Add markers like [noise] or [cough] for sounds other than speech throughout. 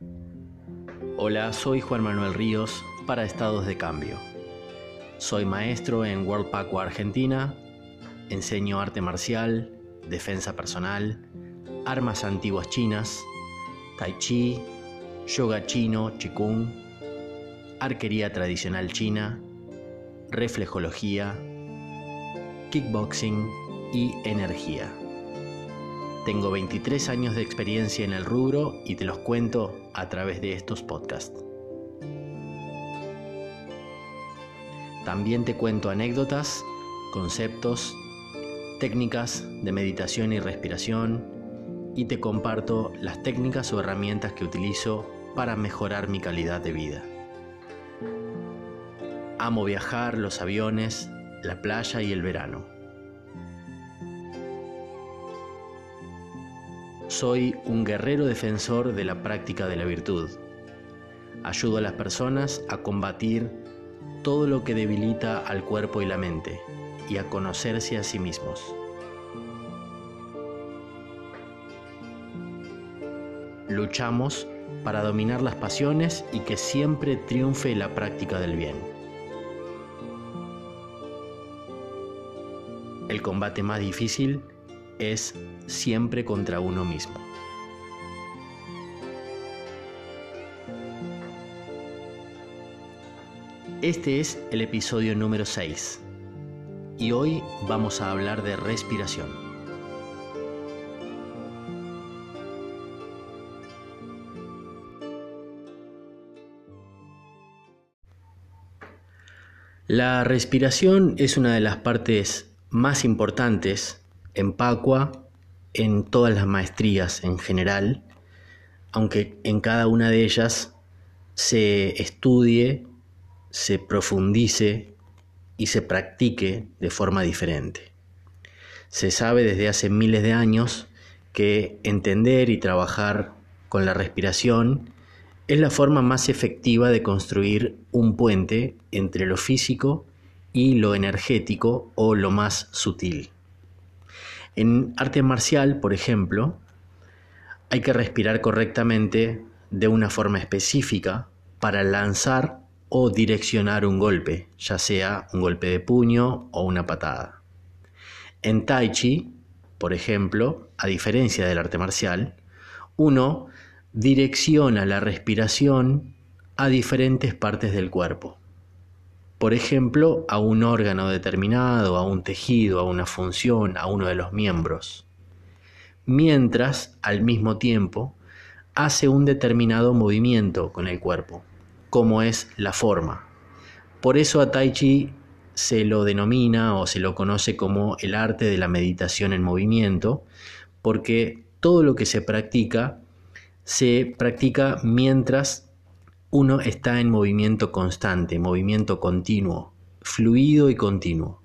Hola, soy Juan Manuel Ríos para Estados de Cambio. Soy maestro en World Paco Argentina, enseño arte marcial, defensa personal, armas antiguas chinas, tai chi, yoga chino, qigong, arquería tradicional china, reflejología, kickboxing y energía. Tengo 23 años de experiencia en el rubro y te los cuento a través de estos podcasts. También te cuento anécdotas, conceptos, técnicas de meditación y respiración y te comparto las técnicas o herramientas que utilizo para mejorar mi calidad de vida. Amo viajar, los aviones, la playa y el verano. Soy un guerrero defensor de la práctica de la virtud. Ayudo a las personas a combatir todo lo que debilita al cuerpo y la mente y a conocerse a sí mismos. Luchamos para dominar las pasiones y que siempre triunfe la práctica del bien. El combate más difícil es siempre contra uno mismo. Este es el episodio número 6 y hoy vamos a hablar de respiración. La respiración es una de las partes más importantes en Pacua en todas las maestrías en general, aunque en cada una de ellas se estudie, se profundice y se practique de forma diferente. Se sabe desde hace miles de años que entender y trabajar con la respiración es la forma más efectiva de construir un puente entre lo físico y lo energético o lo más sutil. En arte marcial, por ejemplo, hay que respirar correctamente de una forma específica para lanzar o direccionar un golpe, ya sea un golpe de puño o una patada. En Tai Chi, por ejemplo, a diferencia del arte marcial, uno direcciona la respiración a diferentes partes del cuerpo por ejemplo, a un órgano determinado, a un tejido, a una función, a uno de los miembros, mientras al mismo tiempo hace un determinado movimiento con el cuerpo, como es la forma. Por eso a Tai Chi se lo denomina o se lo conoce como el arte de la meditación en movimiento, porque todo lo que se practica se practica mientras uno está en movimiento constante, movimiento continuo, fluido y continuo.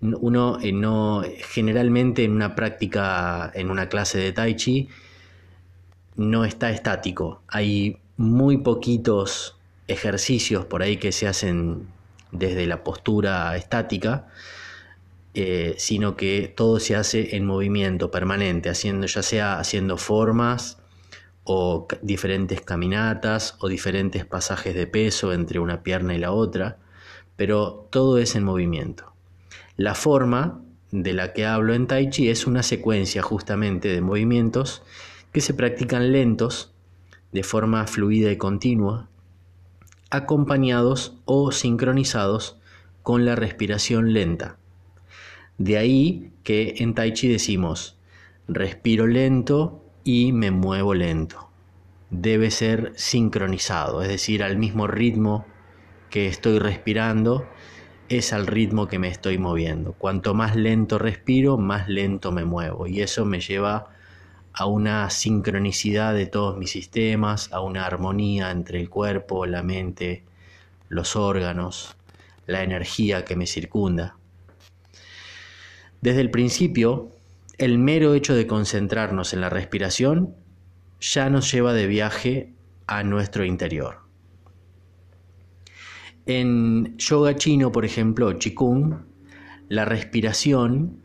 Uno eh, no, generalmente en una práctica, en una clase de tai chi, no está estático. Hay muy poquitos ejercicios por ahí que se hacen desde la postura estática, eh, sino que todo se hace en movimiento permanente, haciendo, ya sea haciendo formas, o diferentes caminatas o diferentes pasajes de peso entre una pierna y la otra, pero todo es en movimiento. La forma de la que hablo en Tai Chi es una secuencia justamente de movimientos que se practican lentos, de forma fluida y continua, acompañados o sincronizados con la respiración lenta. De ahí que en Tai Chi decimos, respiro lento, y me muevo lento. Debe ser sincronizado, es decir, al mismo ritmo que estoy respirando, es al ritmo que me estoy moviendo. Cuanto más lento respiro, más lento me muevo y eso me lleva a una sincronicidad de todos mis sistemas, a una armonía entre el cuerpo, la mente, los órganos, la energía que me circunda. Desde el principio, el mero hecho de concentrarnos en la respiración ya nos lleva de viaje a nuestro interior. En yoga chino, por ejemplo, Qigong, la respiración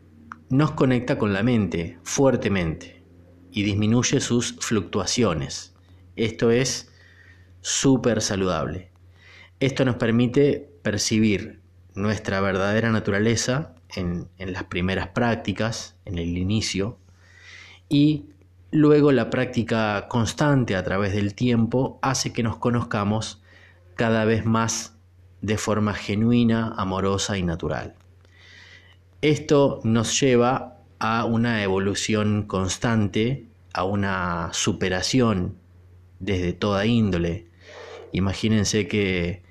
nos conecta con la mente fuertemente y disminuye sus fluctuaciones Esto es súper saludable. Esto nos permite percibir nuestra verdadera naturaleza en, las primeras prácticas, en el inicio, y luego la práctica constante a través del tiempo hace que nos conozcamos cada vez más de forma genuina, amorosa y natural. Esto nos lleva a una evolución constante, a una superación desde toda índole. Imagínense que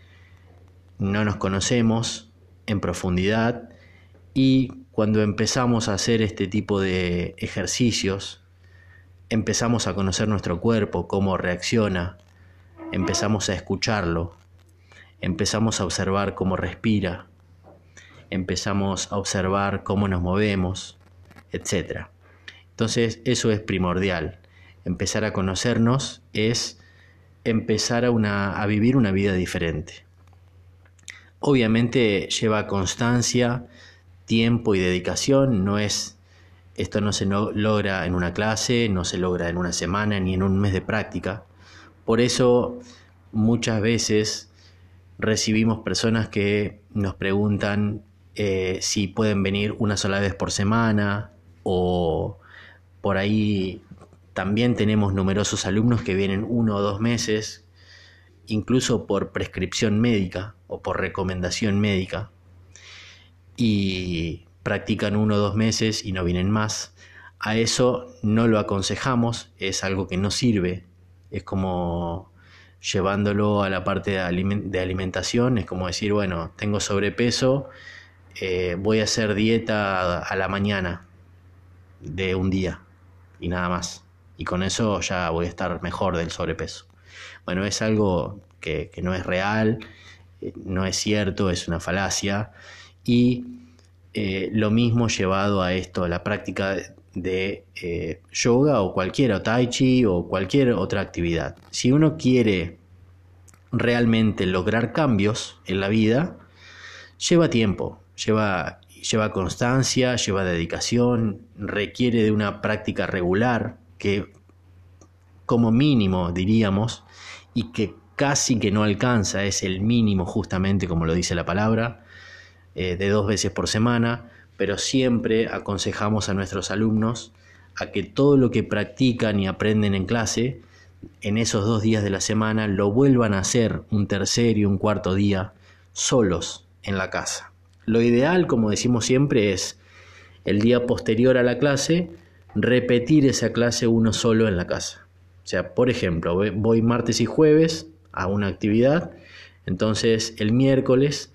no nos conocemos en profundidad y cuando empezamos a hacer este tipo de ejercicios, empezamos a conocer nuestro cuerpo, cómo reacciona, empezamos a escucharlo, empezamos a observar cómo respira, empezamos a observar cómo nos movemos, etc. Entonces eso es primordial. Empezar a conocernos es empezar a, a vivir una vida diferente. Obviamente lleva constancia, tiempo y dedicación, no es esto no se logra en una clase, no se logra en una semana ni en un mes de práctica. Por eso muchas veces recibimos personas que nos preguntan eh, si pueden venir una sola vez por semana o por ahí también tenemos numerosos alumnos que vienen uno o dos meses, incluso por prescripción médica o por recomendación médica, y practican uno o dos meses y no vienen más. A eso no lo aconsejamos, es algo que no sirve, es como llevándolo a la parte de, alimentación, es como decir, bueno, tengo sobrepeso, eh, voy a hacer dieta a la mañana de un día y nada más. Y con eso ya voy a estar mejor del sobrepeso. Bueno, es algo que, no es real, eh, no es cierto, es una falacia. Y eh, lo mismo llevado a esto, a la práctica de yoga o cualquier o tai chi o cualquier otra actividad. Si uno quiere realmente lograr cambios en la vida, lleva tiempo, lleva, lleva constancia, lleva dedicación, requiere de una práctica regular que como mínimo diríamos y que casi que no alcanza, es el mínimo justamente como lo dice la palabra, eh, de dos veces por semana, pero siempre aconsejamos a nuestros alumnos a que todo lo que practican y aprenden en clase, en esos dos días de la semana, lo vuelvan a hacer un tercer y un cuarto día solos en la casa. Lo ideal, como decimos siempre, es el día posterior a la clase repetir esa clase uno solo en la casa. O sea, por ejemplo, voy martes y jueves a una actividad, entonces el miércoles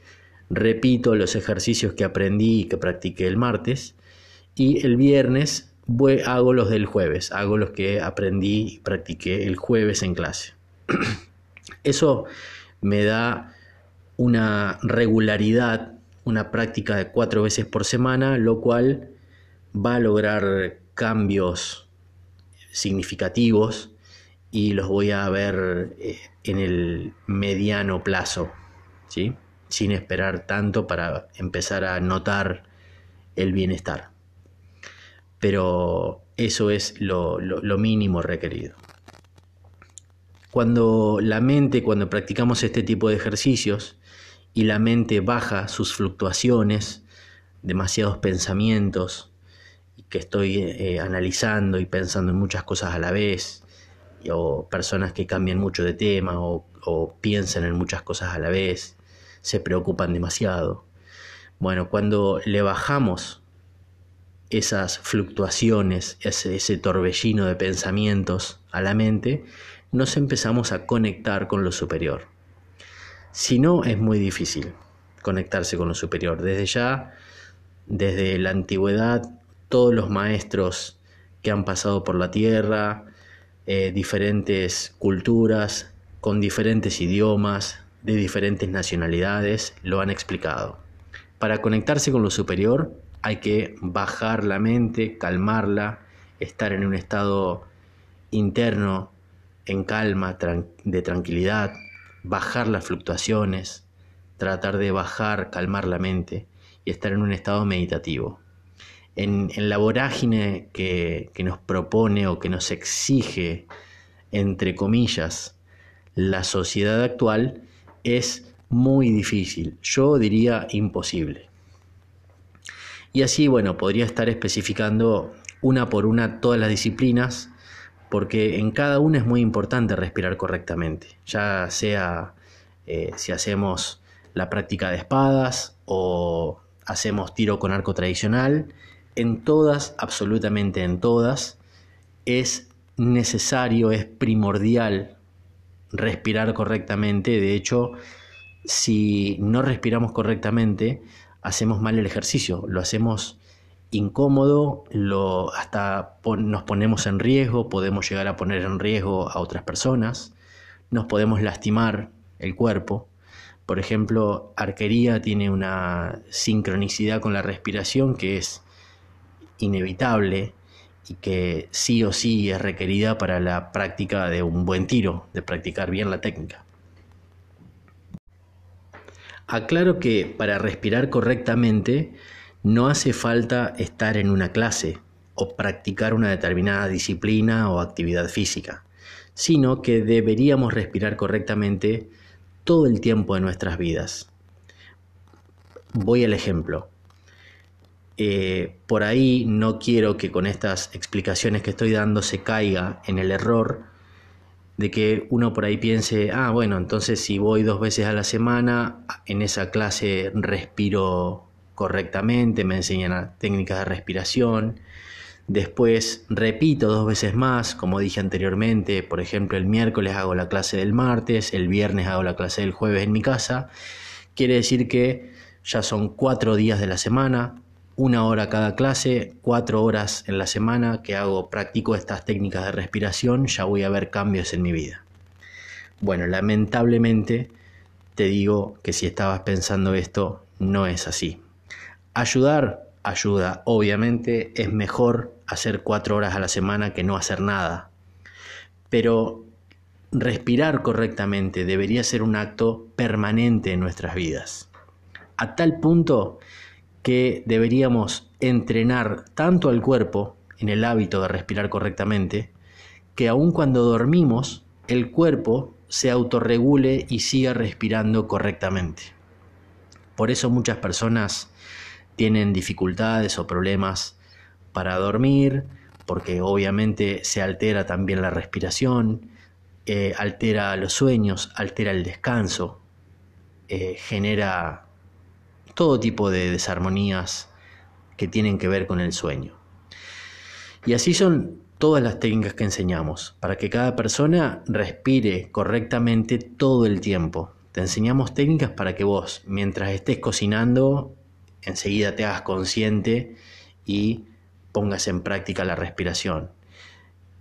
repito los ejercicios que aprendí y que practiqué el martes y el viernes hago los del jueves, hago los que aprendí y practiqué el jueves en clase. [clears throat] Eso me da una regularidad una práctica de cuatro veces por semana, lo cual va a lograr cambios significativos y los voy a ver eh, en el mediano plazo, ¿sí? Sin esperar tanto para empezar a notar el bienestar. Pero eso es lo, mínimo requerido. Cuando la mente, cuando practicamos este tipo de ejercicios, y la mente baja sus fluctuaciones, demasiados pensamientos que estoy eh, analizando y pensando en muchas cosas a la vez, o personas que cambian mucho de tema o, o piensan en muchas cosas a la vez, se preocupan demasiado. Bueno, cuando le bajamos esas fluctuaciones, ese, torbellino de pensamientos a la mente, nos empezamos a conectar con lo superior. Si no, es muy difícil conectarse con lo superior. Desde ya, desde la antigüedad, todos los maestros que han pasado por la tierra, eh, diferentes culturas, con diferentes idiomas, de diferentes nacionalidades, lo han explicado. Para conectarse con lo superior hay que bajar la mente, calmarla, estar en un estado interno en calma, de tranquilidad, bajar las fluctuaciones, tratar de bajar, calmar la mente y estar en un estado meditativo. En, la vorágine que, nos propone o que nos exige entre comillas, la sociedad actual es muy difícil, yo diría imposible. Y así, bueno, podría estar especificando una por una todas las disciplinas, porque en cada una es muy importante respirar correctamente, ya sea eh, si hacemos la práctica de espadas o hacemos tiro con arco tradicional, en todas, absolutamente en todas, es necesario, es primordial respirar correctamente. De hecho, si no respiramos correctamente, hacemos mal el ejercicio, lo hacemos incómodo, lo, hasta nos ponemos en riesgo, podemos llegar a poner en riesgo a otras personas, nos podemos lastimar el cuerpo. Por ejemplo, arquería tiene una sincronicidad con la respiración que es inevitable y que sí o sí es requerida para la práctica de un buen tiro, de practicar bien la técnica. Aclaro que para respirar correctamente no hace falta estar en una clase o practicar una determinada disciplina o actividad física, sino que deberíamos respirar correctamente todo el tiempo de nuestras vidas. Voy al ejemplo. Eh, por ahí no quiero que con estas explicaciones que estoy dando se caiga en el error de que uno por ahí piense, ah, bueno, entonces si voy dos veces a la semana, en esa clase respiro correctamente, me enseñan técnicas de respiración, después repito dos veces más, como dije anteriormente, por ejemplo, el miércoles hago la clase del martes, el viernes hago la clase del jueves en mi casa, quiere decir que ya son cuatro días de la semana, una hora cada clase, cuatro horas en la semana que hago, practico estas técnicas de respiración, ya voy a ver cambios en mi vida. Bueno, lamentablemente te digo que si estabas pensando esto, no es así. Ayudar, ayuda. Obviamente es mejor hacer cuatro horas a la semana que no hacer nada. Pero respirar correctamente debería ser un acto permanente en nuestras vidas. A tal punto que deberíamos entrenar tanto al cuerpo en el hábito de respirar correctamente, que aun cuando dormimos, el cuerpo se autorregule y siga respirando correctamente. Por eso muchas personas tienen dificultades o problemas para dormir, porque obviamente se altera también la respiración, eh, altera los sueños, altera el descanso, eh, genera todo tipo de desarmonías que tienen que ver con el sueño. Y así son todas las técnicas que enseñamos, para que cada persona respire correctamente todo el tiempo. Te enseñamos técnicas para que vos, mientras estés cocinando, enseguida te hagas consciente y pongas en práctica la respiración.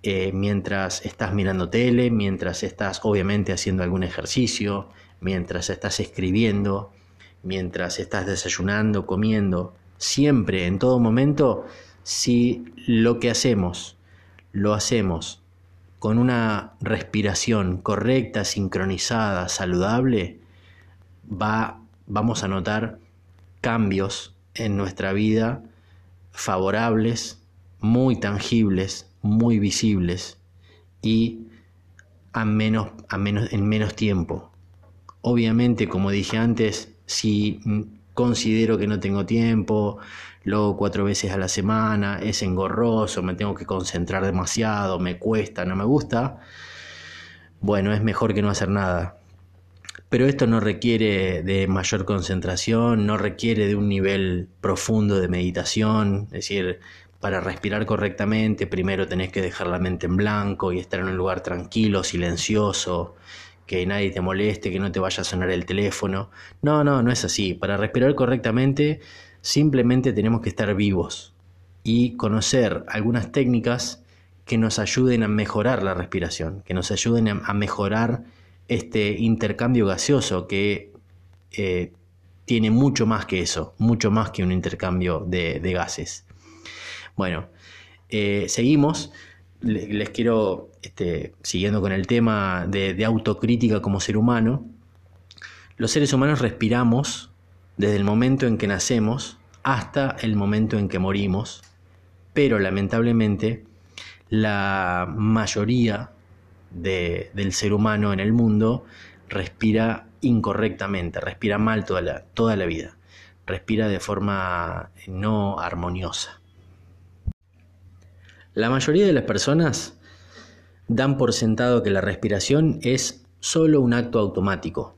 Eh, mientras estás mirando tele, mientras estás obviamente haciendo algún ejercicio, mientras estás escribiendo, mientras estás desayunando, comiendo, siempre, en todo momento, si lo que hacemos lo hacemos con una respiración correcta, sincronizada, saludable, va, vamos a notar cambios en nuestra vida favorables, muy tangibles, muy visibles y a menos, a menos, en menos tiempo. Obviamente, como dije antes, si considero que no tengo tiempo, luego cuatro veces a la semana, es engorroso, me tengo que concentrar demasiado, me cuesta, no me gusta, bueno, es mejor que no hacer nada. Pero esto no requiere de mayor concentración, no requiere de un nivel profundo de meditación, es decir, para respirar correctamente primero tenés que dejar la mente en blanco y estar en un lugar tranquilo, silencioso, que nadie te moleste, que no te vaya a sonar el teléfono. No, no, no es así. Para respirar correctamente simplemente tenemos que estar vivos y conocer algunas técnicas que nos ayuden a mejorar la respiración, que nos ayuden a mejorar este intercambio gaseoso que eh, tiene mucho más que eso, mucho más que un intercambio de, gases. Bueno, eh, seguimos les quiero, este, siguiendo con el tema de, autocrítica como ser humano, los seres humanos respiramos desde el momento en que nacemos hasta el momento en que morimos, pero lamentablemente la mayoría del ser humano en el mundo respira incorrectamente, respira mal toda la, toda la vida, respira de forma no armoniosa. La mayoría de las personas dan por sentado que la respiración es solo un acto automático,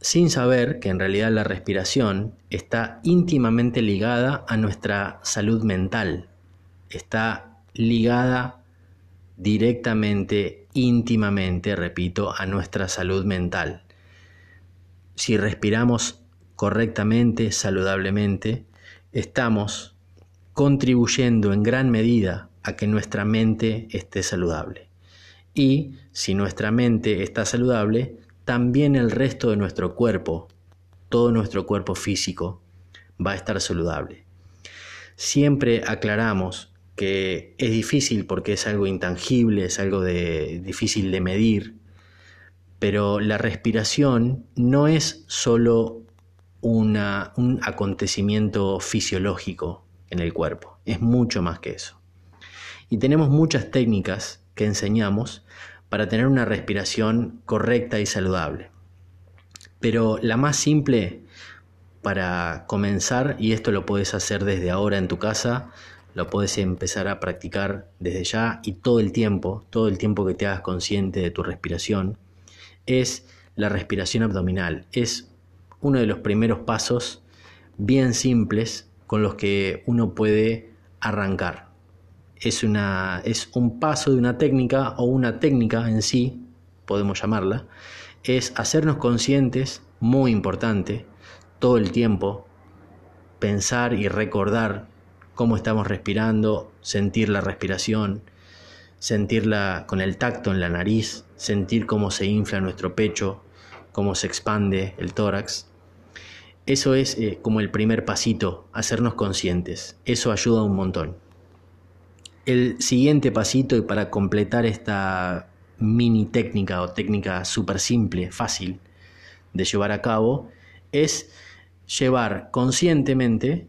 sin saber que en realidad la respiración está íntimamente ligada a nuestra salud mental, está ligada directamente, íntimamente, repito, a nuestra salud mental. Si respiramos correctamente, saludablemente, estamos contribuyendo en gran medida a que nuestra mente esté saludable. Y si nuestra mente está saludable, también el resto de nuestro cuerpo, todo nuestro cuerpo físico, va a estar saludable. Siempre aclaramos que es difícil porque es algo intangible, es algo de, difícil de medir, pero la respiración no es solo un acontecimiento fisiológico en el cuerpo, es mucho más que eso. Y tenemos muchas técnicas que enseñamos para tener una respiración correcta y saludable. Pero la más simple para comenzar, y esto lo puedes hacer desde ahora en tu casa, lo puedes empezar a practicar desde ya y todo el tiempo, todo el tiempo que te hagas consciente de tu respiración, es la respiración abdominal. Es uno de los primeros pasos bien simples con los que uno puede arrancar es, una, es un paso de una técnica o una técnica en sí, podemos llamarla, es hacernos conscientes, muy importante, todo el tiempo, pensar y recordar cómo estamos respirando, sentir la respiración, sentirla con el tacto en la nariz, sentir cómo se infla nuestro pecho, cómo se expande el tórax. Eso es eh, como el primer pasito, hacernos conscientes. Eso ayuda un montón. El siguiente pasito y para completar esta mini técnica o técnica súper simple, fácil de llevar a cabo, es llevar conscientemente,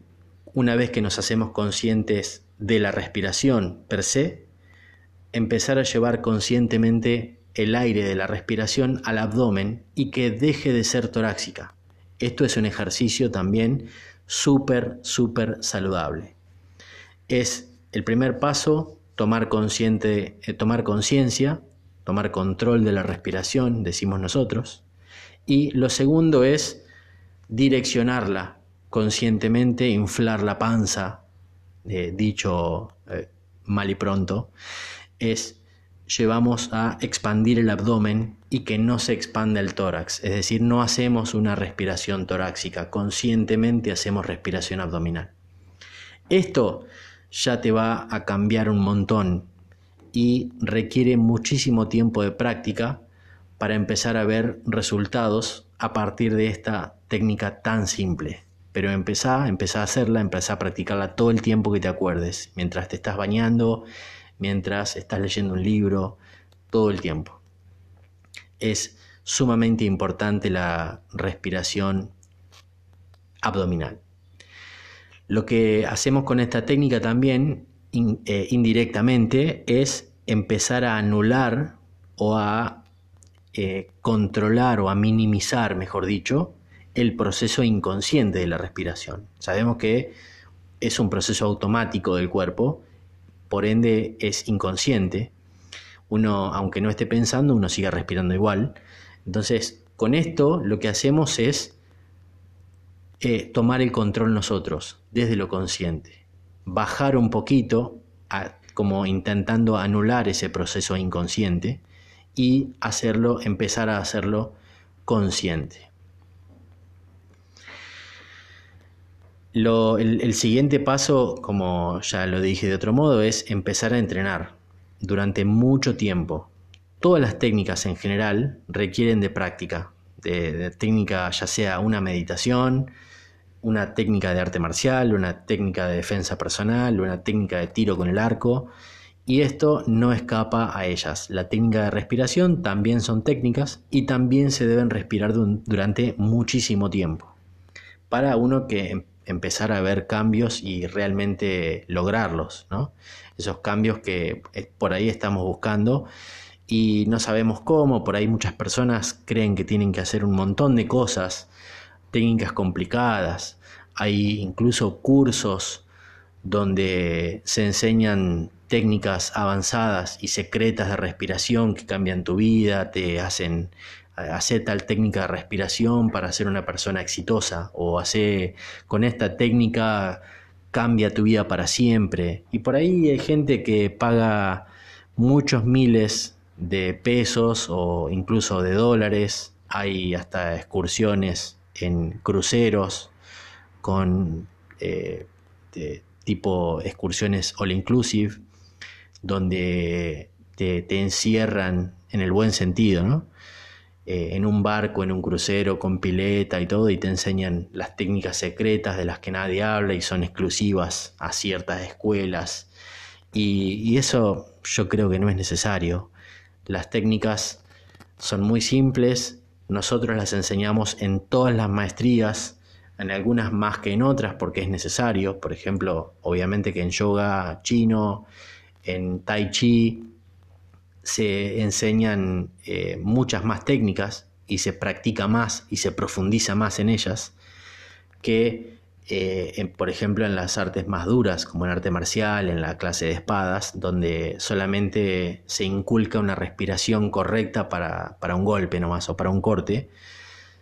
una vez que nos hacemos conscientes de la respiración per se, empezar a llevar conscientemente el aire de la respiración al abdomen y que deje de ser torácica. Esto es un ejercicio también súper, súper saludable. Es el primer paso, tomar eh, tomar conciencia, tomar control de la respiración, decimos nosotros. Y lo segundo es direccionarla conscientemente, inflar la panza, eh, dicho eh, mal y pronto, es llevamos a expandir el abdomen y que no se expanda el tórax, es decir, no hacemos una respiración torácica, conscientemente hacemos respiración abdominal. Esto ya te va a cambiar un montón y requiere muchísimo tiempo de práctica para empezar a ver resultados a partir de esta técnica tan simple. Pero empezá, empezá a hacerla, empezá a practicarla todo el tiempo que te acuerdes, mientras te estás bañando, mientras estás leyendo un libro, todo el tiempo. Es sumamente importante la respiración abdominal. Lo que hacemos con esta técnica también eh, indirectamente es empezar a anular o a eh, controlar o a minimizar, mejor dicho, el proceso inconsciente de la respiración. Sabemos que es un proceso automático del cuerpo, por ende es inconsciente. Uno, aunque no esté pensando, uno sigue respirando igual. Entonces, con esto lo que hacemos es eh, tomar el control nosotros, desde lo consciente. Bajar un poquito, como intentando anular ese proceso inconsciente y hacerlo, empezar a hacerlo consciente. el, siguiente paso, como ya lo dije de otro modo, es empezar a entrenar durante mucho tiempo. Todas las técnicas en general requieren de práctica, de técnica ya sea una meditación, una técnica de arte marcial, una técnica de defensa personal, una técnica de tiro con el arco, y esto no escapa a ellas. La técnica de respiración también son técnicas y también se deben respirar durante muchísimo tiempo para uno que em-, empezar a ver cambios y realmente lograrlos, ¿no? Esos cambios que eh, por ahí estamos buscando y no sabemos cómo, por ahí muchas personas creen que tienen que hacer un montón de cosas, técnicas complicadas, hay incluso cursos donde se enseñan técnicas avanzadas y secretas de respiración que cambian tu vida, te hacen hacer tal técnica de respiración para ser una persona exitosa o hacer con esta técnica cambia tu vida para siempre. Y por ahí hay gente que paga muchos miles de pesos o incluso de dólares. Hay hasta excursiones en cruceros con eh, tipo excursiones all inclusive, donde te, encierran en el buen sentido, ¿no? Eh, en un barco, en un crucero con pileta y todo, y te enseñan las técnicas secretas de las que nadie habla y son exclusivas a ciertas escuelas. Y, eso yo creo que no es necesario. Las técnicas son muy simples, nosotros las enseñamos en todas las maestrías, en algunas más que en otras porque es necesario. Por ejemplo, obviamente que en yoga chino, en tai chi, se enseñan eh, muchas más técnicas y se practica más y se profundiza más en ellas que, eh, por ejemplo, en las artes más duras, como en arte marcial, en la clase de espadas, donde solamente se inculca una respiración correcta para, un golpe nomás o para un corte,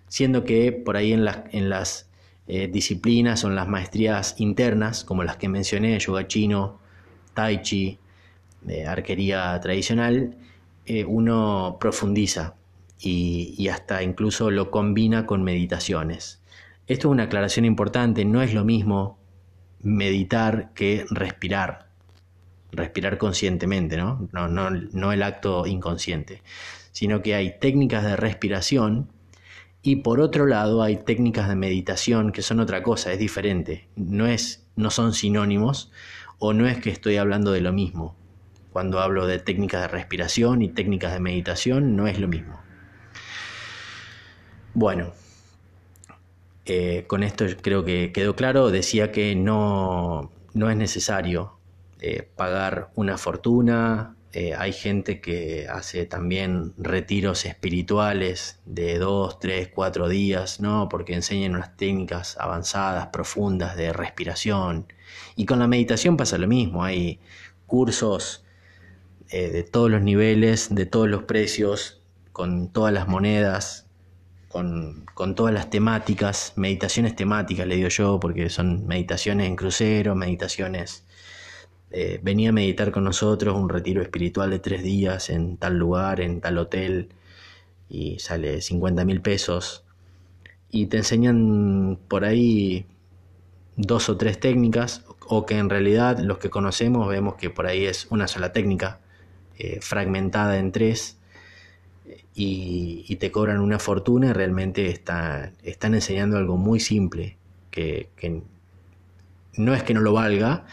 siendo que por ahí en las, eh, disciplinas o en las maestrías internas, como las que mencioné, yoga chino, tai chi, de arquería tradicional, eh, uno profundiza y, hasta incluso lo combina con meditaciones. Esto es una aclaración importante, no es lo mismo meditar que respirar, respirar conscientemente, ¿no? No, no, no el acto inconsciente, sino que hay técnicas de respiración y por otro lado hay técnicas de meditación que son otra cosa, es diferente, no, es, no son sinónimos o no es que estoy hablando de lo mismo cuando hablo de técnicas de respiración y técnicas de meditación, no es lo mismo. Bueno, eh, con esto creo que quedó claro. Decía que no, no es necesario eh, pagar una fortuna. Eh, hay gente que hace también retiros espirituales de dos, tres, cuatro días, ¿no? Porque enseñan unas técnicas avanzadas, profundas de respiración. Y con la meditación pasa lo mismo. Hay cursos de todos los niveles, de todos los precios, con todas las monedas, con, todas las temáticas, meditaciones temáticas, le digo yo, porque son meditaciones en crucero, meditaciones... Eh, venía a meditar con nosotros un retiro espiritual de tres días en tal lugar, en tal hotel, y sale 50 mil pesos. Y te enseñan por ahí dos o tres técnicas, o que en realidad los que conocemos vemos que por ahí es una sola técnica, eh, fragmentada en tres y, te cobran una fortuna realmente están enseñando algo muy simple que, no es que no lo valga,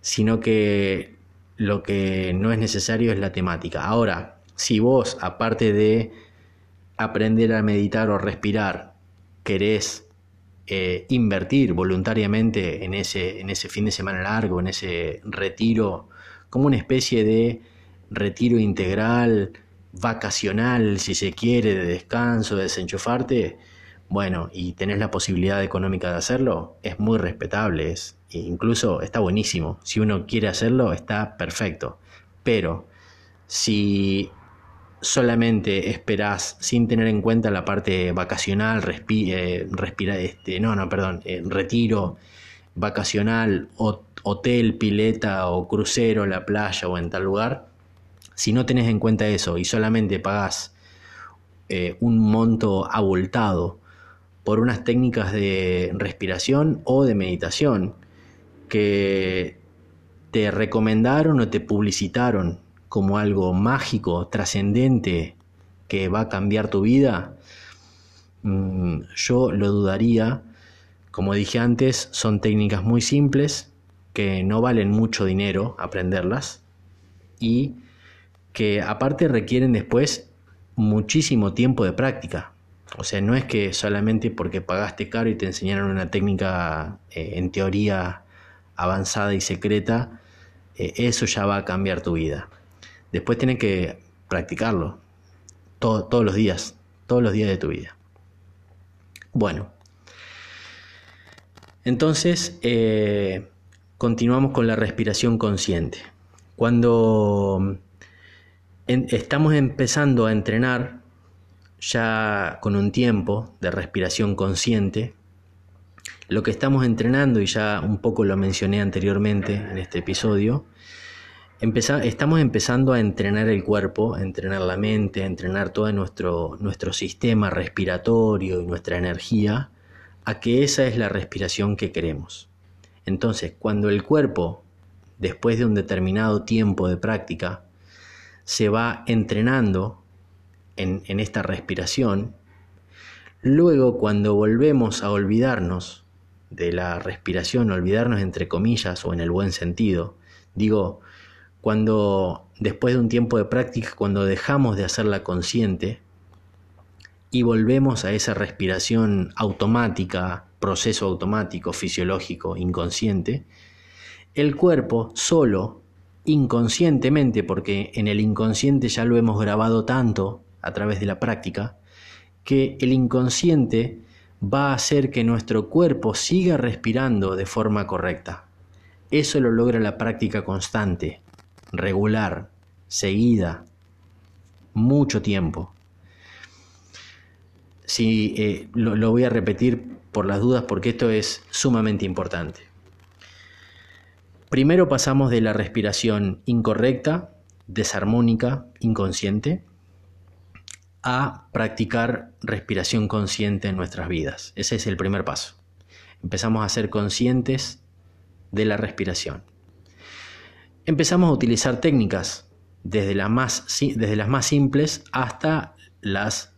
sino que lo que no es necesario es la temática. Ahora, si vos, aparte de aprender a meditar o respirar, querés eh, invertir voluntariamente en ese, en ese fin de semana largo, en ese retiro, como una especie de retiro integral, vacacional, si se quiere, de descanso, de desenchufarte, bueno, y tenés la posibilidad económica de hacerlo, es muy respetable, es, e incluso está buenísimo. Si uno quiere hacerlo, está perfecto. Pero si solamente esperás sin tener en cuenta la parte vacacional, eh, respira, este, no, no, perdón, eh, retiro vacacional, hotel, pileta o crucero, la playa o en tal lugar, si no tenés en cuenta eso y solamente pagás eh, un monto abultado por unas técnicas de respiración o de meditación que te recomendaron o te publicitaron como algo mágico, trascendente, que va a cambiar tu vida, mm, yo lo dudaría. Como dije antes, son técnicas muy simples que no valen mucho dinero aprenderlas y que aparte requieren después muchísimo tiempo de práctica. O sea, no es que solamente porque pagaste caro y te enseñaron una técnica eh, en teoría avanzada y secreta, eh, eso ya va a cambiar tu vida. Después tienes que practicarlo todos los días, todos los días de tu vida. Bueno, entonces eh, continuamos con la respiración consciente. Cuando estamos empezando a entrenar ya con un tiempo de respiración consciente, lo que estamos entrenando, y ya un poco lo mencioné anteriormente en este episodio, estamos empezando a entrenar el cuerpo, a entrenar la mente, a entrenar todo nuestro, nuestro sistema respiratorio y nuestra energía, a que esa es la respiración que queremos. Entonces, cuando el cuerpo, después de un determinado tiempo de práctica, se va entrenando en, esta respiración, luego cuando volvemos a olvidarnos de la respiración, olvidarnos entre comillas o en el buen sentido, digo, cuando después de un tiempo de práctica, cuando dejamos de hacerla consciente y volvemos a esa respiración automática, proceso automático, fisiológico, inconsciente, el cuerpo solo, inconscientemente, porque en el inconsciente ya lo hemos grabado tanto a través de la práctica, que el inconsciente va a hacer que nuestro cuerpo siga respirando de forma correcta. Eso lo logra la práctica constante, regular, seguida, mucho tiempo. Si, eh, lo, lo voy a repetir por las dudas porque esto es sumamente importante. Primero pasamos de la respiración incorrecta, desarmónica, inconsciente, a practicar respiración consciente en nuestras vidas. Ese es el primer paso. Empezamos a ser conscientes de la respiración empezamos a utilizar técnicas desde las más, desde las más simples hasta las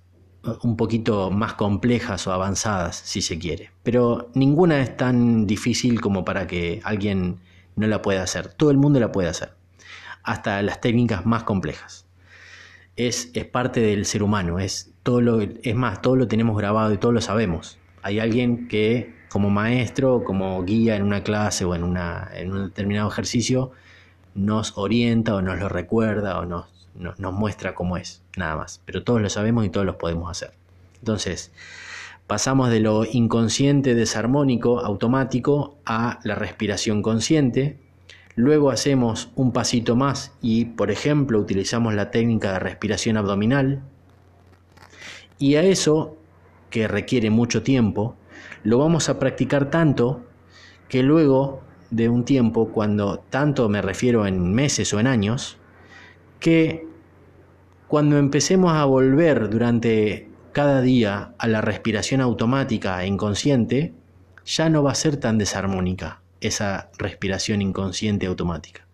un poquito más complejas o avanzadas, si se quiere. Pero ninguna es tan difícil como para que alguien no la pueda hacer. Todo el mundo la puede hacer, hasta las técnicas más complejas. Es, es parte del ser humano, es, todo lo, es más, todo lo tenemos grabado y todo lo sabemos. Hay alguien que como maestro, como guía en una clase o en, una, en un determinado ejercicio, nos orienta o nos lo recuerda o nos, nos, muestra cómo es, nada más. Pero todos lo sabemos y todos lo podemos hacer. Entonces, pasamos de lo inconsciente desarmónico automático a la respiración consciente. Luego hacemos un pasito más y, por ejemplo, utilizamos la técnica de respiración abdominal. Y a eso, que requiere mucho tiempo, lo vamos a practicar tanto que luego de un tiempo, cuando tanto me refiero en meses o en años, que cuando empecemos a volver durante cada día a la respiración automática e inconsciente, ya no va a ser tan desarmónica esa respiración inconsciente automática.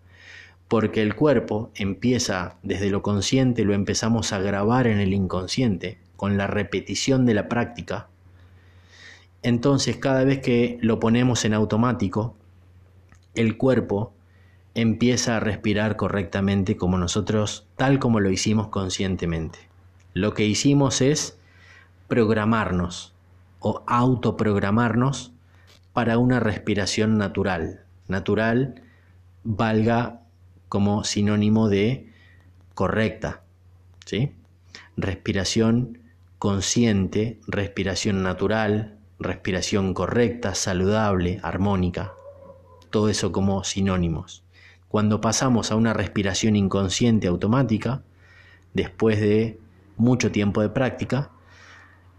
Porque el cuerpo empieza desde lo consciente, lo empezamos a grabar en el inconsciente con la repetición de la práctica. Entonces cada vez que lo ponemos en automático, el cuerpo empieza a respirar correctamente como nosotros, tal como lo hicimos conscientemente. Lo que hicimos es programarnos o autoprogramarnos para una respiración natural. Natural valga como sinónimo de correcta. ¿sí? Respiración consciente, respiración natural, respiración correcta, saludable, armónica todo eso como sinónimos. Cuando pasamos a una respiración inconsciente automática, después de mucho tiempo de práctica,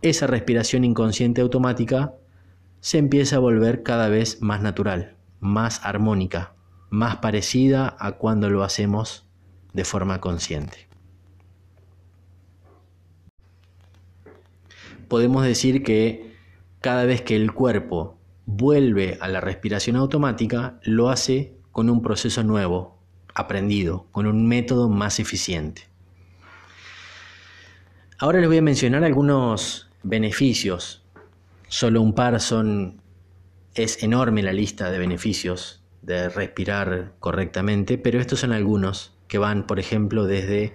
esa respiración inconsciente automática se empieza a volver cada vez más natural, más armónica, más parecida a cuando lo hacemos de forma consciente. Podemos decir que cada vez que el cuerpo vuelve a la respiración automática, lo hace con un proceso nuevo, aprendido, con un método más eficiente. Ahora les voy a mencionar algunos beneficios. Solo un par son... Es enorme la lista de beneficios de respirar correctamente, pero estos son algunos que van, por ejemplo, desde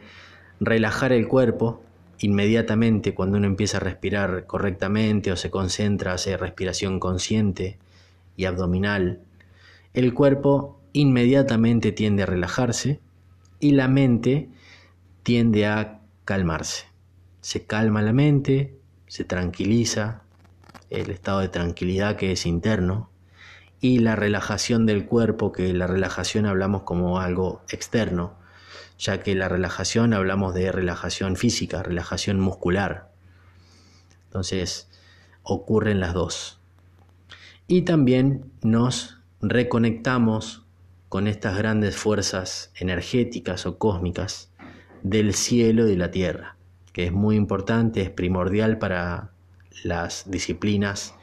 relajar el cuerpo, inmediatamente cuando uno empieza a respirar correctamente o se concentra, hace respiración consciente y abdominal, el cuerpo inmediatamente tiende a relajarse y la mente tiende a calmarse. Se calma la mente, se tranquiliza, el estado de tranquilidad que es interno, y la relajación del cuerpo, que la relajación hablamos como algo externo, ya que la relajación hablamos de relajación física, relajación muscular. Entonces, ocurren las dos. Y también nos reconectamos con estas grandes fuerzas energéticas o cósmicas del cielo y de la tierra, que es muy importante, es primordial para las disciplinas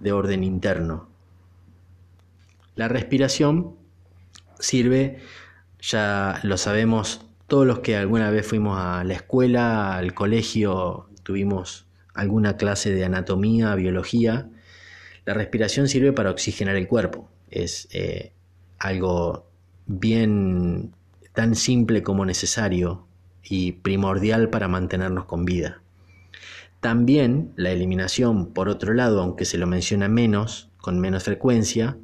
de orden interno. La respiración sirve, ya lo sabemos, todos los que alguna vez fuimos a la escuela, al colegio, tuvimos alguna clase de anatomía, biología, la respiración sirve para oxigenar el cuerpo. Es eh, algo bien tan simple como necesario y primordial para mantenernos con vida. También la eliminación, por otro lado, aunque se lo menciona menos, con menos frecuencia,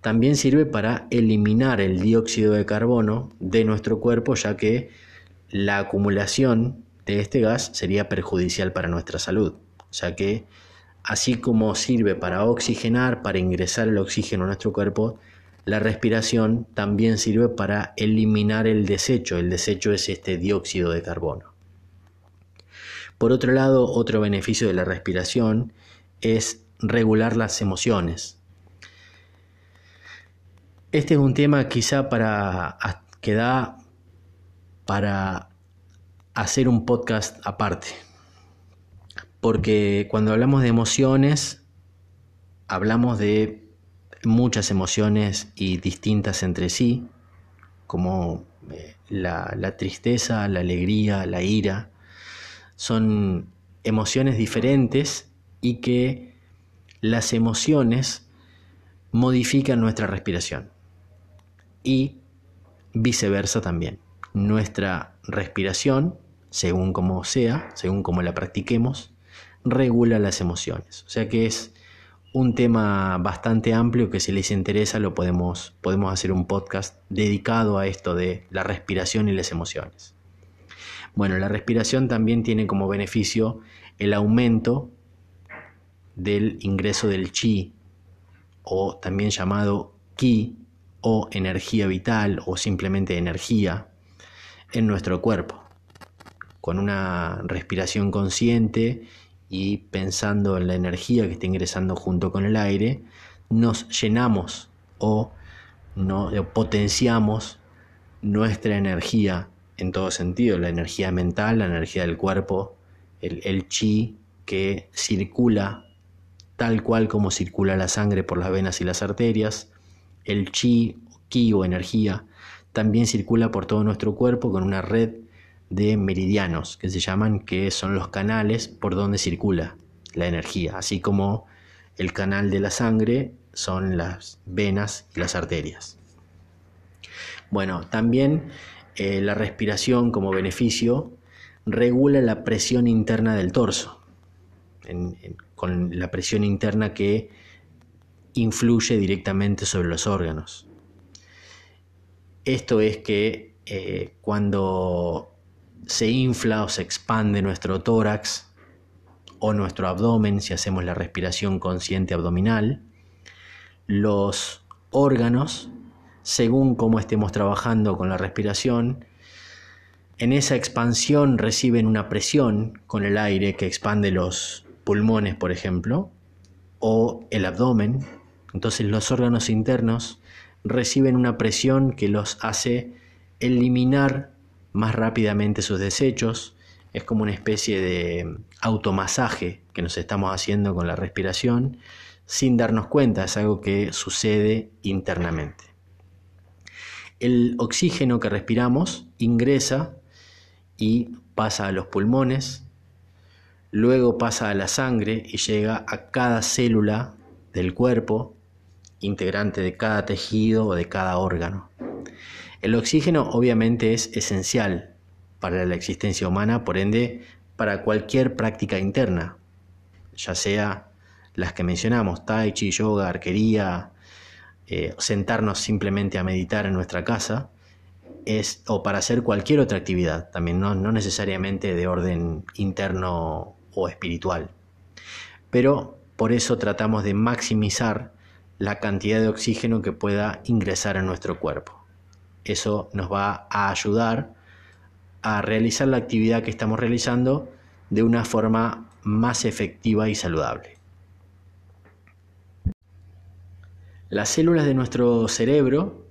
también sirve para eliminar el dióxido de carbono de nuestro cuerpo, ya que la acumulación de este gas sería perjudicial para nuestra salud. O sea que, así como sirve para oxigenar, para ingresar el oxígeno a nuestro cuerpo, la respiración también sirve para eliminar el desecho. El desecho es este dióxido de carbono. Por otro lado, otro beneficio de la respiración es regular las emociones. Este es un tema quizá para que da para hacer un podcast aparte. Porque cuando hablamos de emociones, hablamos de muchas emociones y distintas entre sí, como eh, la, tristeza, la alegría, la ira, son emociones diferentes y que las emociones modifican nuestra respiración y viceversa también. Nuestra respiración, según como sea, según como la practiquemos, regula las emociones. O sea que es un tema bastante amplio que si les interesa lo podemos, podemos hacer un podcast dedicado a esto de la respiración y las emociones. Bueno, la respiración también tiene como beneficio el aumento del ingreso del chi, o también llamado ki, o energía vital, o simplemente energía, en nuestro cuerpo. Con una respiración consciente y pensando en la energía que está ingresando junto con el aire, nos llenamos o, no, potenciamos nuestra energía en todo sentido, la energía mental, la energía del cuerpo, el, chi que circula tal cual como circula la sangre por las venas y las arterias, el chi, ki o energía, también circula por todo nuestro cuerpo con una red de meridianos que se llaman, que son los canales por donde circula la energía, así como el canal de la sangre son las venas y las arterias. Bueno, también eh, la respiración como beneficio regula la presión interna del torso, con la presión interna que influye directamente sobre los órganos. Esto es que eh, cuando se infla o se expande nuestro tórax o nuestro abdomen, si hacemos la respiración consciente abdominal, los órganos según cómo estemos trabajando con la respiración, en esa expansión reciben una presión con el aire que expande los pulmones, por ejemplo, o el abdomen. Entonces los órganos internos reciben una presión que los hace eliminar más rápidamente sus desechos. Es como una especie de automasaje que nos estamos haciendo con la respiración sin darnos cuenta, es algo que sucede internamente el oxígeno que respiramos ingresa y pasa a los pulmones, luego pasa a la sangre y llega a cada célula del cuerpo, integrante de cada tejido o de cada órgano. El oxígeno obviamente es esencial para la existencia humana, por ende, para cualquier práctica interna, ya sea las que mencionamos, tai chi, yoga, arquería, eh, sentarnos simplemente a meditar en nuestra casa, es, o para hacer cualquier otra actividad, también no, no necesariamente de orden interno o espiritual. Pero por eso tratamos de maximizar la cantidad de oxígeno que pueda ingresar a nuestro cuerpo. Eso nos va a ayudar a realizar la actividad que estamos realizando de una forma más efectiva y saludable. Las células de nuestro cerebro,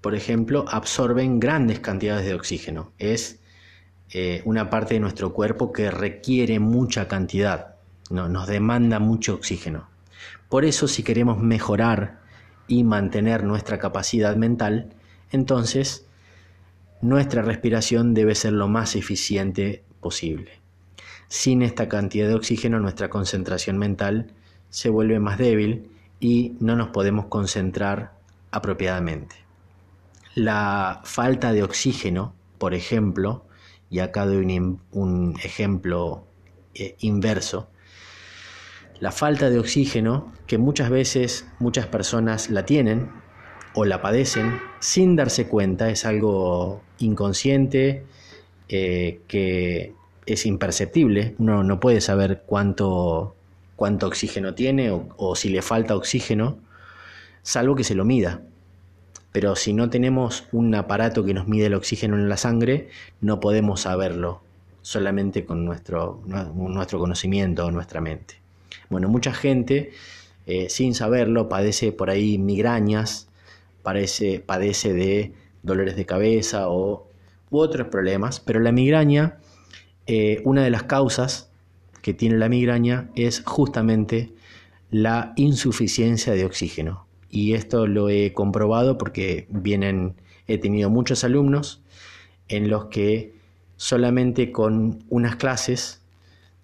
por ejemplo, absorben grandes cantidades de oxígeno. Es eh, una parte de nuestro cuerpo que requiere mucha cantidad, no, nos demanda mucho oxígeno. Por eso, si queremos mejorar y mantener nuestra capacidad mental, entonces nuestra respiración debe ser lo más eficiente posible. Sin esta cantidad de oxígeno nuestra concentración mental se vuelve más débil y no nos podemos concentrar apropiadamente. La falta de oxígeno, por ejemplo, y acá doy un, ejemplo eh, inverso, la falta de oxígeno, que muchas veces muchas personas la tienen o la padecen sin darse cuenta, es algo inconsciente eh, que es imperceptible, uno no puede saber cuánto, cuánto oxígeno tiene o, si le falta oxígeno, salvo que se lo mida. Pero si no tenemos un aparato que nos mide el oxígeno en la sangre, no podemos saberlo solamente con nuestro, nuestro conocimiento o nuestra mente. Bueno, mucha gente, eh, sin saberlo, padece por ahí migrañas, padece, padece de dolores de cabeza o, u otros problemas, pero la migraña, eh, una de las causas que tiene la migraña es justamente la insuficiencia de oxígeno. Y esto lo he comprobado porque vienen, he tenido muchos alumnos en los que solamente con unas clases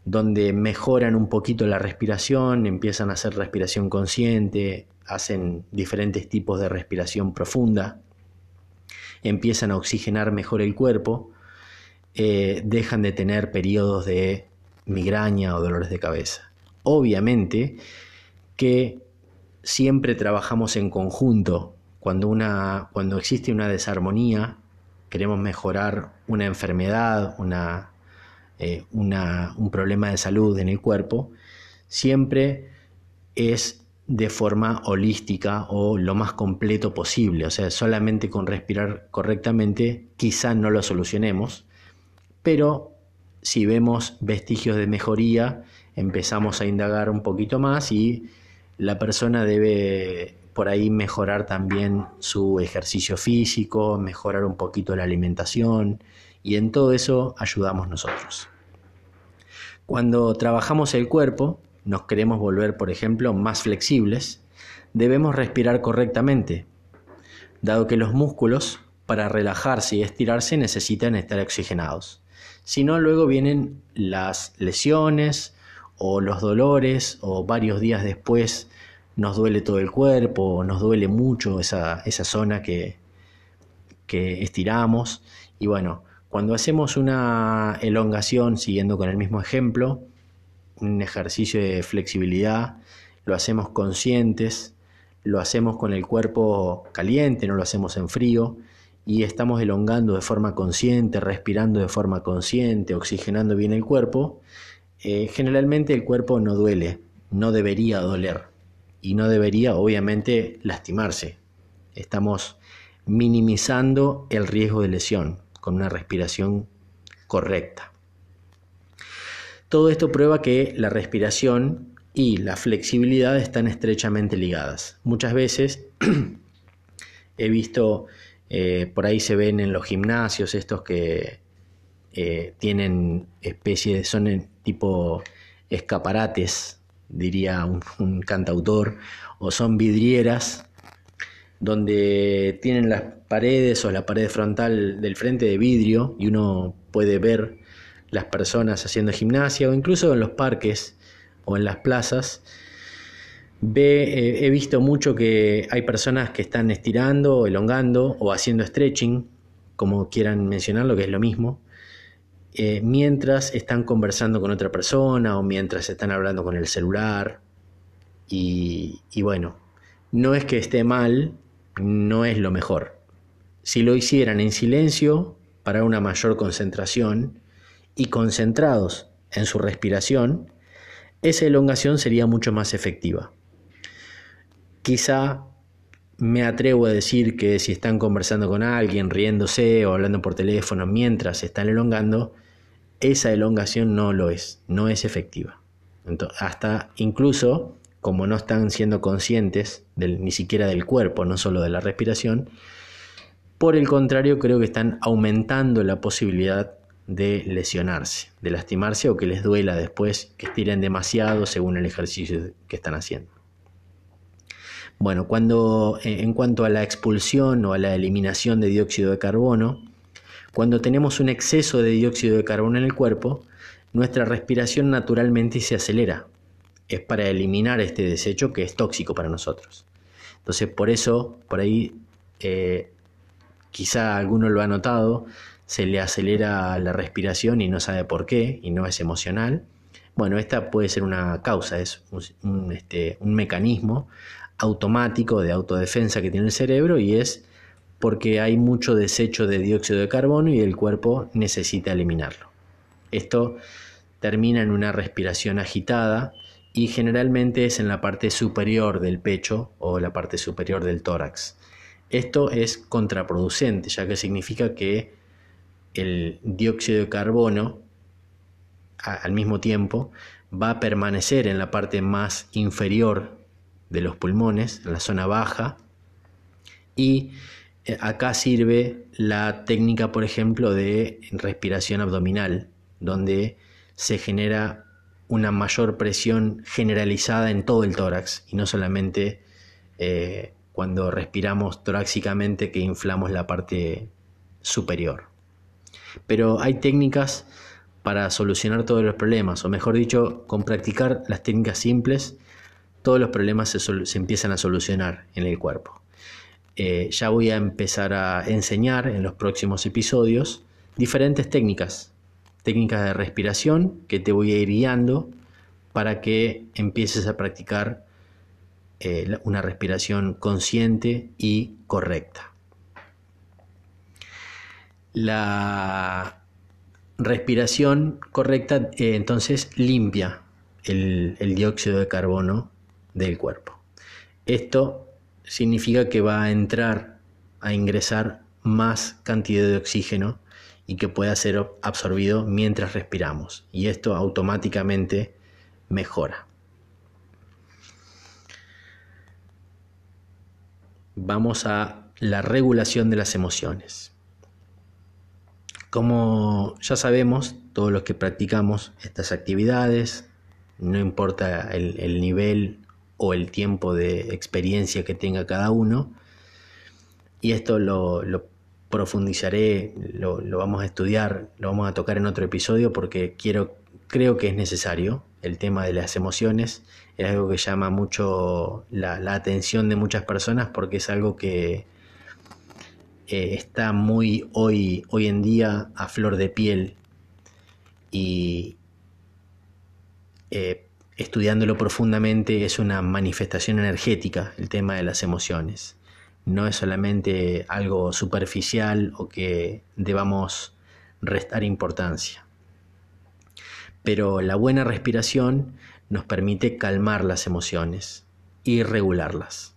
donde mejoran un poquito la respiración, empiezan a hacer respiración consciente, hacen diferentes tipos de respiración profunda, empiezan a oxigenar mejor el cuerpo, eh, dejan de tener periodos de migraña o dolores de cabeza. Obviamente que siempre trabajamos en conjunto. Cuando, una, cuando existe una desarmonía, queremos mejorar una enfermedad, una, eh, un problema de salud en el cuerpo, siempre es de forma holística o lo más completo posible. O sea, solamente con respirar correctamente quizá no lo solucionemos, pero si vemos vestigios de mejoría, empezamos a indagar un poquito más y la persona debe por ahí mejorar también su ejercicio físico, mejorar un poquito la alimentación y en todo eso ayudamos nosotros. Cuando trabajamos el cuerpo, nos queremos volver, por ejemplo, más flexibles, debemos respirar correctamente, dado que los músculos, para relajarse y estirarse, necesitan estar oxigenados. Si no, luego vienen las lesiones o los dolores o varios días después nos duele todo el cuerpo, nos duele mucho esa, esa zona que, que estiramos. Y bueno, cuando hacemos una elongación, siguiendo con el mismo ejemplo, un ejercicio de flexibilidad, lo hacemos conscientes, lo hacemos con el cuerpo caliente, no lo hacemos en frío, y estamos elongando de forma consciente, respirando de forma consciente, oxigenando bien el cuerpo, eh, generalmente el cuerpo no duele, no debería doler y no debería obviamente lastimarse. Estamos minimizando el riesgo de lesión con una respiración correcta. Todo esto prueba que la respiración y la flexibilidad están estrechamente ligadas. Muchas veces [clears throat] he visto, eh, por ahí se ven en los gimnasios estos que eh, tienen especies, son tipo escaparates, diría un cantautor, o son vidrieras donde tienen las paredes o la pared frontal del frente de vidrio y uno puede ver las personas haciendo gimnasia o incluso en los parques o en las plazas. Ve, eh, he visto mucho que hay personas que están estirando, elongando o haciendo stretching, como quieran mencionarlo, que es lo mismo, eh, mientras están conversando con otra persona o mientras están hablando con el celular. y bueno, no es que esté mal, no es lo mejor. Si lo hicieran en silencio, para una mayor concentración, y concentrados en su respiración, esa elongación sería mucho más efectiva. Quizá me atrevo a decir que si están conversando con alguien, riéndose o hablando por teléfono mientras están elongando, esa elongación no lo es, no es efectiva. hasta incluso, como no están siendo conscientes ni siquiera del cuerpo, no solo de la respiración, por el contrario creo que están aumentando la posibilidad de lesionarse, de lastimarse o que les duela después, que estiren demasiado según el ejercicio que están haciendo. Bueno, cuando eh, en cuanto a la expulsión o a la eliminación de dióxido de carbono, cuando tenemos un exceso de dióxido de carbono en el cuerpo, nuestra respiración naturalmente se acelera. Es para eliminar este desecho que es tóxico para nosotros. Entonces, por eso, por ahí, eh, quizá alguno lo ha notado, se le acelera la respiración y no sabe por qué, y no es emocional. Bueno, esta puede ser una causa, es este, un mecanismo automático de autodefensa que tiene el cerebro y es porque hay mucho desecho de dióxido de carbono y el cuerpo necesita eliminarlo. Esto termina en una respiración agitada y generalmente es en la parte superior del pecho o la parte superior del tórax. Esto es contraproducente ya que significa que el dióxido de carbono al mismo tiempo va a permanecer en la parte más inferior de los pulmones, en la zona baja, y eh, acá sirve la técnica, por ejemplo, de respiración abdominal, donde se genera una mayor presión generalizada en todo el tórax y no solamente eh, cuando respiramos torácicamente que inflamos la parte superior. Pero hay técnicas para solucionar todos los problemas, o mejor dicho, con practicar las técnicas simples, todos los problemas se, empiezan a solucionar en el cuerpo. Eh, ya voy a empezar a enseñar en los próximos episodios diferentes técnicas, técnicas de respiración que te voy a ir guiando para que empieces a practicar eh, una respiración consciente y correcta. La respiración correcta eh, entonces limpia el, el dióxido de carbono del cuerpo. Esto significa que va a entrar a ingresar más cantidad de oxígeno y que pueda ser absorbido mientras respiramos. Y esto automáticamente mejora. Vamos a la regulación de las emociones. Como ya sabemos, todos los que practicamos estas actividades, no importa el, el nivel o el tiempo de experiencia que tenga cada uno. Y esto lo, profundizaré, lo, vamos a estudiar, lo vamos a tocar en otro episodio porque quiero, creo que es necesario el tema de las emociones. Es algo que llama mucho la, atención de muchas personas porque es algo que eh, está muy hoy, hoy en día a flor de piel y eh, estudiándolo profundamente, es una manifestación energética el tema de las emociones. No es solamente algo superficial o que debamos restar importancia. Pero la buena respiración nos permite calmar las emociones y regularlas.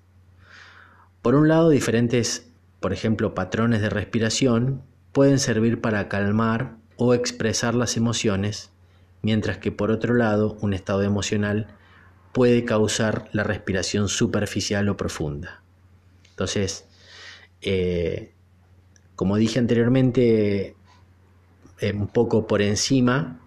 Por un lado, diferentes, por ejemplo, patrones de respiración pueden servir para calmar o expresar las emociones mientras que por otro lado un estado emocional puede causar la respiración superficial o profunda. Entonces, eh, como dije anteriormente, eh, un poco por encima,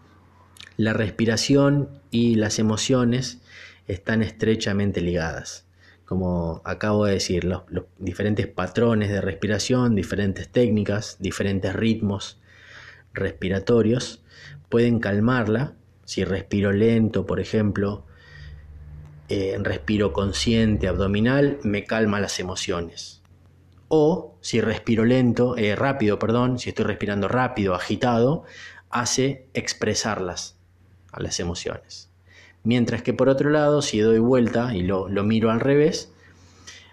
la respiración y las emociones están estrechamente ligadas. Como acabo de decir, los diferentes patrones de respiración, diferentes técnicas, diferentes ritmos respiratorios pueden calmarla. Si respiro lento, por ejemplo, eh, respiro consciente abdominal, me calma las emociones. O si respiro lento, eh, rápido, perdón, si estoy respirando rápido, agitado, hace expresarlas a las emociones. Mientras que por otro lado, si doy vuelta y lo, miro al revés,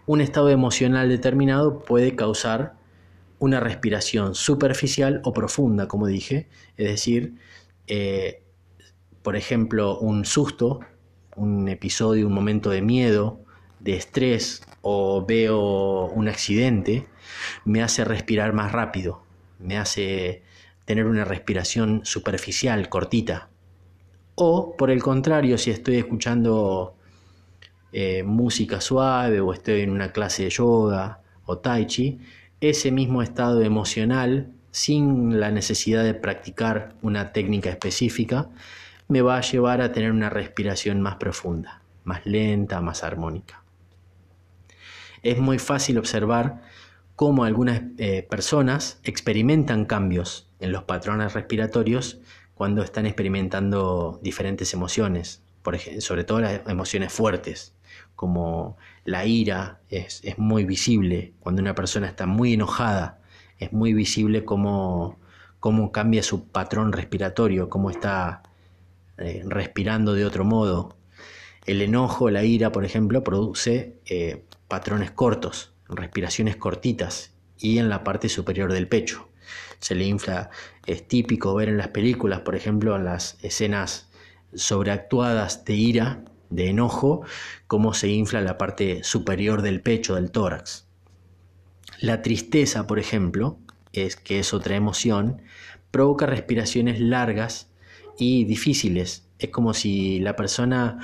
un estado emocional determinado puede causar una respiración superficial o profunda, como dije, es decir, eh, por ejemplo, un susto, un episodio, un momento de miedo, de estrés o veo un accidente, me hace respirar más rápido, me hace tener una respiración superficial, cortita. O, por el contrario, si estoy escuchando eh, música suave o estoy en una clase de yoga o tai chi, ese mismo estado emocional, sin la necesidad de practicar una técnica específica, me va a llevar a tener una respiración más profunda, más lenta, más armónica. Es muy fácil observar cómo algunas eh, personas experimentan cambios en los patrones respiratorios cuando están experimentando diferentes emociones, sobre todo las emociones fuertes, como la ira es, muy visible cuando una persona está muy enojada, es muy visible cómo, cómo cambia su patrón respiratorio, cómo está eh, respirando de otro modo. El enojo, la ira, por ejemplo, produce eh, patrones cortos, respiraciones cortitas y en la parte superior del pecho se le infla. Es típico ver en las películas, por ejemplo, en las escenas sobreactuadas de ira, de enojo, cómo se infla la parte superior del pecho, del tórax. La tristeza, por ejemplo, es que es otra emoción, provoca respiraciones largas y difíciles. Es como si la persona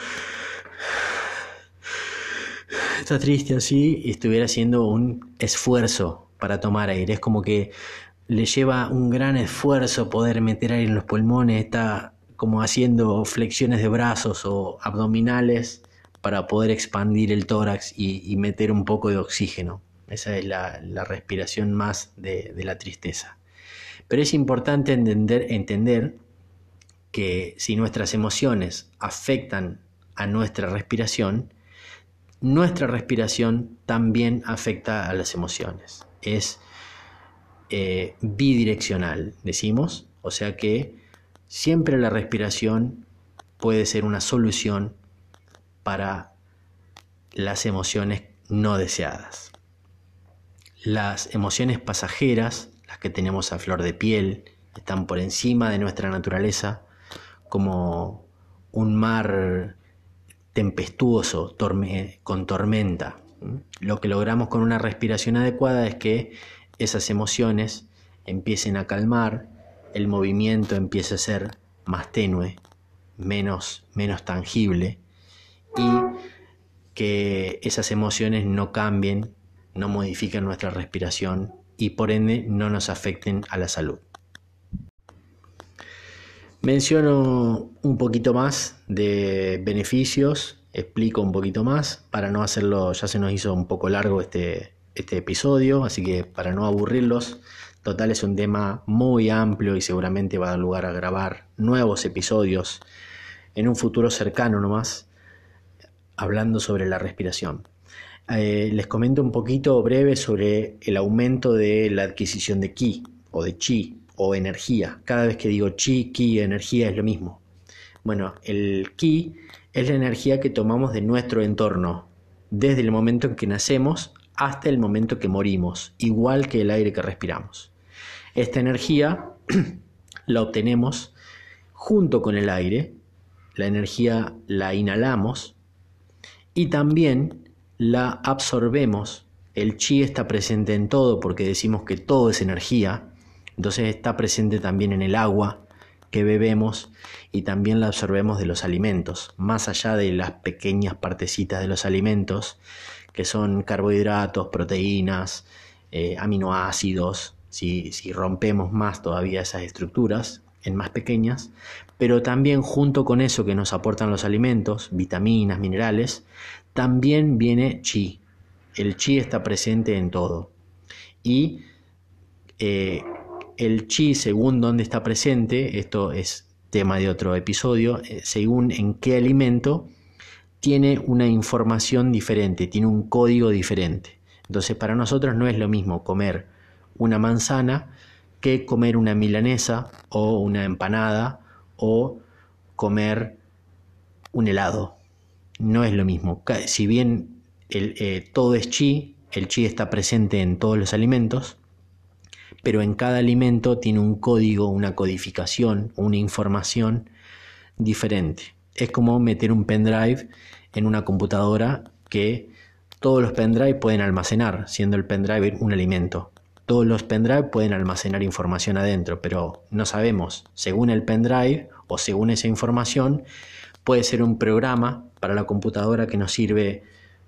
está triste así y estuviera haciendo un esfuerzo para tomar aire. Es como que le lleva un gran esfuerzo poder meter aire en los pulmones, está como haciendo flexiones de brazos o abdominales para poder expandir el tórax y, meter un poco de oxígeno. Esa es la, respiración más de, la tristeza. Pero es importante entender, entender que si nuestras emociones afectan a nuestra respiración, nuestra respiración también afecta a las emociones. Es eh, bidireccional, decimos, o sea que siempre la respiración puede ser una solución para las emociones no deseadas. Las emociones pasajeras, las que tenemos a flor de piel, están por encima de nuestra naturaleza, como un mar tempestuoso, con tormenta. Lo que logramos con una respiración adecuada es que esas emociones empiecen a calmar, el movimiento empiece a ser más tenue, menos, menos tangible y que esas emociones no cambien, no modifiquen nuestra respiración y por ende no nos afecten a la salud. Menciono un poquito más de beneficios, explico un poquito más para no hacerlo, ya se nos hizo un poco largo este, este episodio, así que para no aburrirlos, total es un tema muy amplio y seguramente va a dar lugar a grabar nuevos episodios en un futuro cercano nomás, hablando sobre la respiración. Eh, les comento un poquito breve sobre el aumento de la adquisición de ki o de chi o energía. Cada vez que digo chi, ki, energía es lo mismo. Bueno, el ki es la energía que tomamos de nuestro entorno, desde el momento en que nacemos hasta el momento que morimos, igual que el aire que respiramos. Esta energía [clears throat] la obtenemos junto con el aire, la energía la inhalamos y también la absorbemos. El chi está presente en todo porque decimos que todo es energía, entonces está presente también en el agua que bebemos y también la absorbemos de los alimentos, más allá de las pequeñas partecitas de los alimentos que son carbohidratos, proteínas, eh, aminoácidos, si, rompemos más todavía esas estructuras en más pequeñas, pero también junto con eso que nos aportan los alimentos, vitaminas, minerales, también viene chi. El chi está presente en todo. Y eh, el chi, según dónde está presente, esto es tema de otro episodio, eh, según en qué alimento, tiene una información diferente, tiene un código diferente. Entonces para nosotros no es lo mismo comer una manzana que comer una milanesa o una empanada o comer un helado. No es lo mismo. Si bien el, eh, todo es chi, el chi está presente en todos los alimentos, pero en cada alimento tiene un código, una codificación, una información diferente. Es como meter un pendrive en una computadora que todos los pendrive pueden almacenar, siendo el pendrive un alimento. Todos los pendrive pueden almacenar información adentro, pero no sabemos, según el pendrive o según esa información, puede ser un programa para la computadora que nos sirve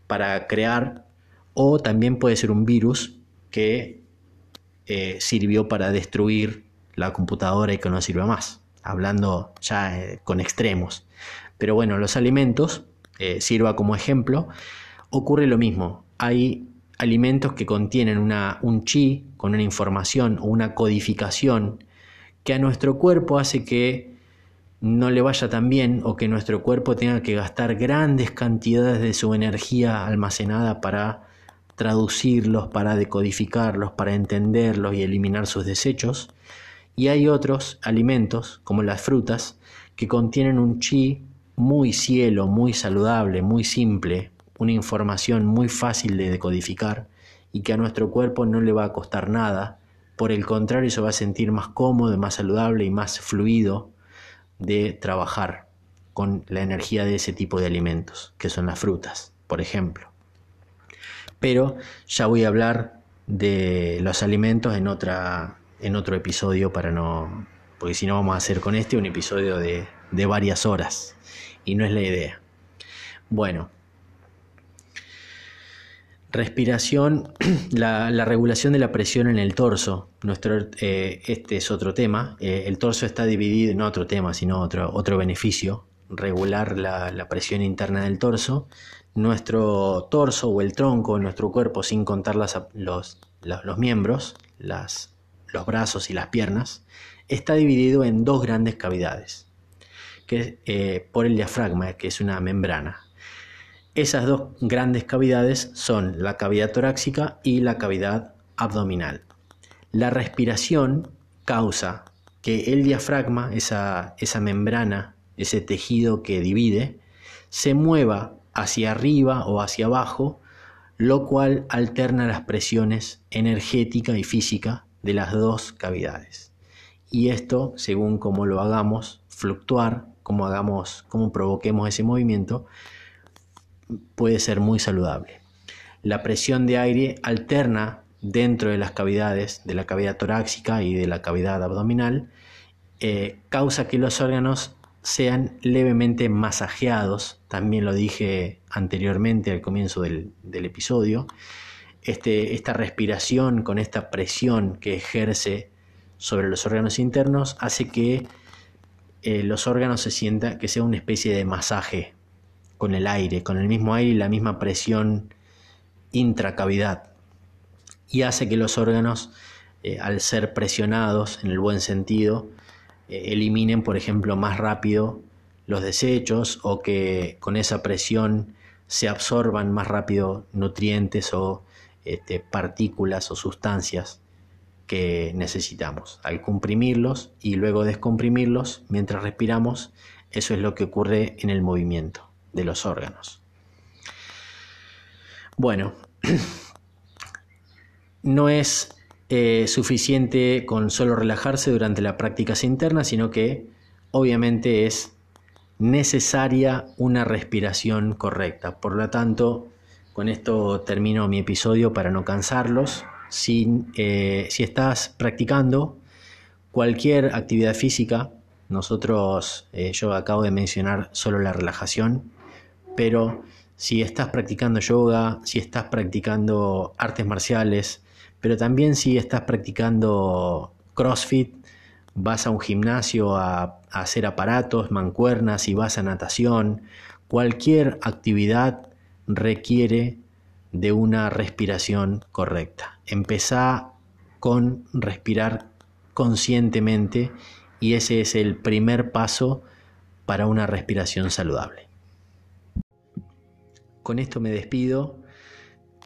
para crear o también puede ser un virus que eh, sirvió para destruir la computadora y que no sirve más, hablando ya eh, con extremos. Pero bueno, los alimentos, eh, sirva como ejemplo, ocurre lo mismo. Hay alimentos que contienen un chi con una información o una codificación que a nuestro cuerpo hace que no le vaya tan bien o que nuestro cuerpo tenga que gastar grandes cantidades de su energía almacenada para traducirlos, para decodificarlos, para entenderlos y eliminar sus desechos. Y hay otros alimentos, como las frutas, que contienen un chi muy cielo, muy saludable, muy simple, una información muy fácil de decodificar y que a nuestro cuerpo no le va a costar nada. Por el contrario, se va a sentir más cómodo, más saludable y más fluido de trabajar con la energía de ese tipo de alimentos, que son las frutas, por ejemplo pero ya voy a hablar de los alimentos en, otra, en otro episodio para no, porque si no vamos a hacer con este un episodio de, varias horas y no es la idea. Bueno, Respiración, [clears throat] la, regulación de la presión en el torso. Nuestro, eh, este es otro tema. Eh, el torso está dividido, no otro tema, sino otro, otro beneficio. Regular la, la, presión interna del torso nuestro torso o el tronco, nuestro cuerpo, sin contar los, los, miembros, las, los brazos y las piernas, está dividido en dos grandes cavidades, que, eh, por el diafragma, que es una membrana. Esas dos grandes cavidades son la cavidad torácica y la cavidad abdominal. La respiración causa que el diafragma, esa, esa membrana, ese tejido que divide, se mueva hacia arriba o hacia abajo, lo cual alterna las presiones energética y física de las dos cavidades. Y esto, según cómo lo hagamos fluctuar, cómo hagamos, cómo provoquemos ese movimiento, puede ser muy saludable. La presión de aire alterna dentro de las cavidades, de la cavidad torácica y de la cavidad abdominal, eh, causa que los órganos sean levemente masajeados, también lo dije anteriormente al comienzo del, episodio, este, esta respiración con esta presión que ejerce sobre los órganos internos hace que eh, los órganos se sientan, que sea una especie de masaje con el aire, con el mismo aire y la misma presión intracavidad. Y hace que los órganos, eh, al ser presionados en el buen sentido, eliminen, por ejemplo, más rápido los desechos o que con esa presión se absorban más rápido nutrientes o este, partículas o sustancias que necesitamos. Al comprimirlos y luego descomprimirlos mientras respiramos, eso es lo que ocurre en el movimiento de los órganos. Bueno, [clears throat] no es eh, suficiente con solo relajarse durante las prácticas internas, sino que obviamente es necesaria una respiración correcta. Por lo tanto, con esto termino mi episodio para no cansarlos. Si, eh, estás practicando cualquier actividad física, nosotros, eh, yo acabo de mencionar solo la relajación, pero si estás practicando yoga, si estás practicando artes marciales, pero también si estás practicando CrossFit, vas a un gimnasio a, hacer aparatos, mancuernas, y vas a natación, cualquier actividad requiere de una respiración correcta. Empezá con respirar conscientemente y ese es el primer paso para una respiración saludable. Con esto me despido,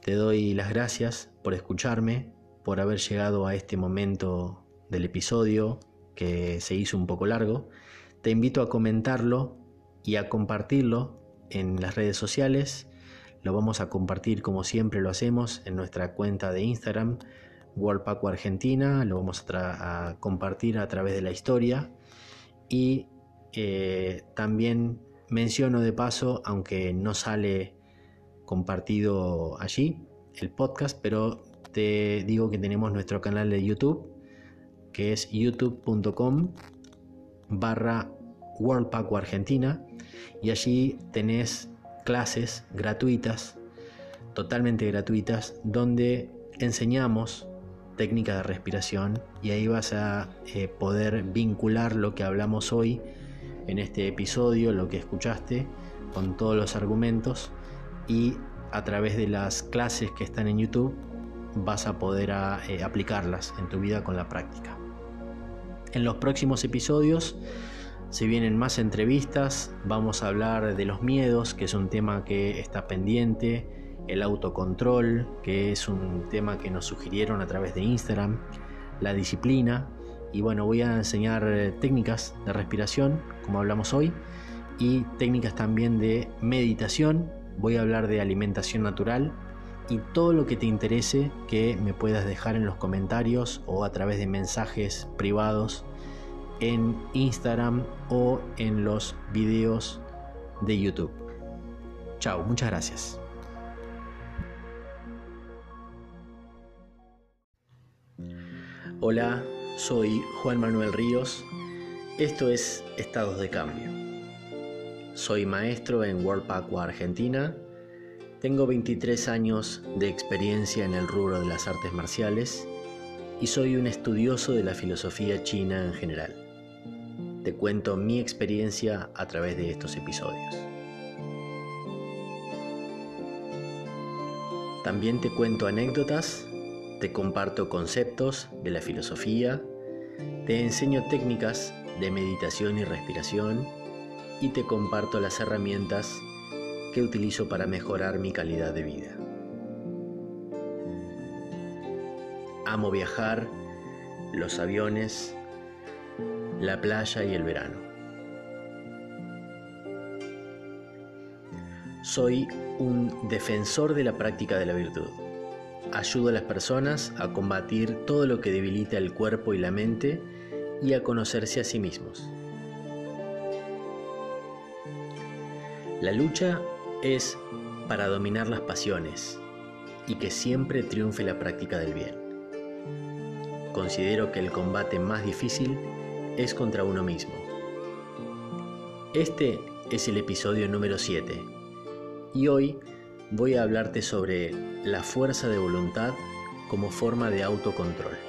te doy las gracias por escucharme, por haber llegado a este momento del episodio que se hizo un poco largo. Te invito a comentarlo y a compartirlo en las redes sociales. Lo vamos a compartir como siempre lo hacemos en nuestra cuenta de Instagram, World Paco Argentina, lo vamos a, compartir a través de la historia y eh, también menciono de paso, aunque no sale compartido allí el podcast, pero te digo que tenemos nuestro canal de YouTube, que es youtube.com barra World Paco Argentina y allí tenés clases gratuitas, totalmente gratuitas, donde enseñamos técnicas de respiración y ahí vas a eh, poder vincular lo que hablamos hoy en este episodio, lo que escuchaste, con todos los argumentos y a través de las clases que están en YouTube vas a poder eh, aplicarlas en tu vida con la práctica. En los próximos episodios se vienen más entrevistas, vamos a hablar de los miedos, que es un tema que está pendiente, el autocontrol, que es un tema que nos sugirieron a través de Instagram, la disciplina, y bueno, voy a enseñar eh, técnicas de respiración, como hablamos hoy, y técnicas también de meditación, voy a hablar de alimentación natural y todo lo que te interese que me puedas dejar en los comentarios o a través de mensajes privados en Instagram o en los videos de YouTube. Chao, muchas gracias. Hola, soy Juan Manuel Ríos. Esto es Estados de Cambio. Soy maestro en World Aqua Argentina. Tengo 23 años de experiencia en el rubro de las artes marciales y soy un estudioso de la filosofía china en general te cuento mi experiencia a través de estos episodios. También te cuento anécdotas, te comparto conceptos de la filosofía, te enseño técnicas de meditación y respiración y te comparto las herramientas que utilizo para mejorar mi calidad de vida. Amo viajar, los aviones, la playa y el verano. Soy un defensor de la práctica de la virtud. Ayudo a las personas a combatir todo lo que debilita el cuerpo y la mente y a conocerse a sí mismos. La lucha es para dominar las pasiones y que siempre triunfe la práctica del bien. Considero que el combate más difícil es contra uno mismo. Este es el episodio número 7 y hoy voy a hablarte sobre la fuerza de voluntad como forma de autocontrol.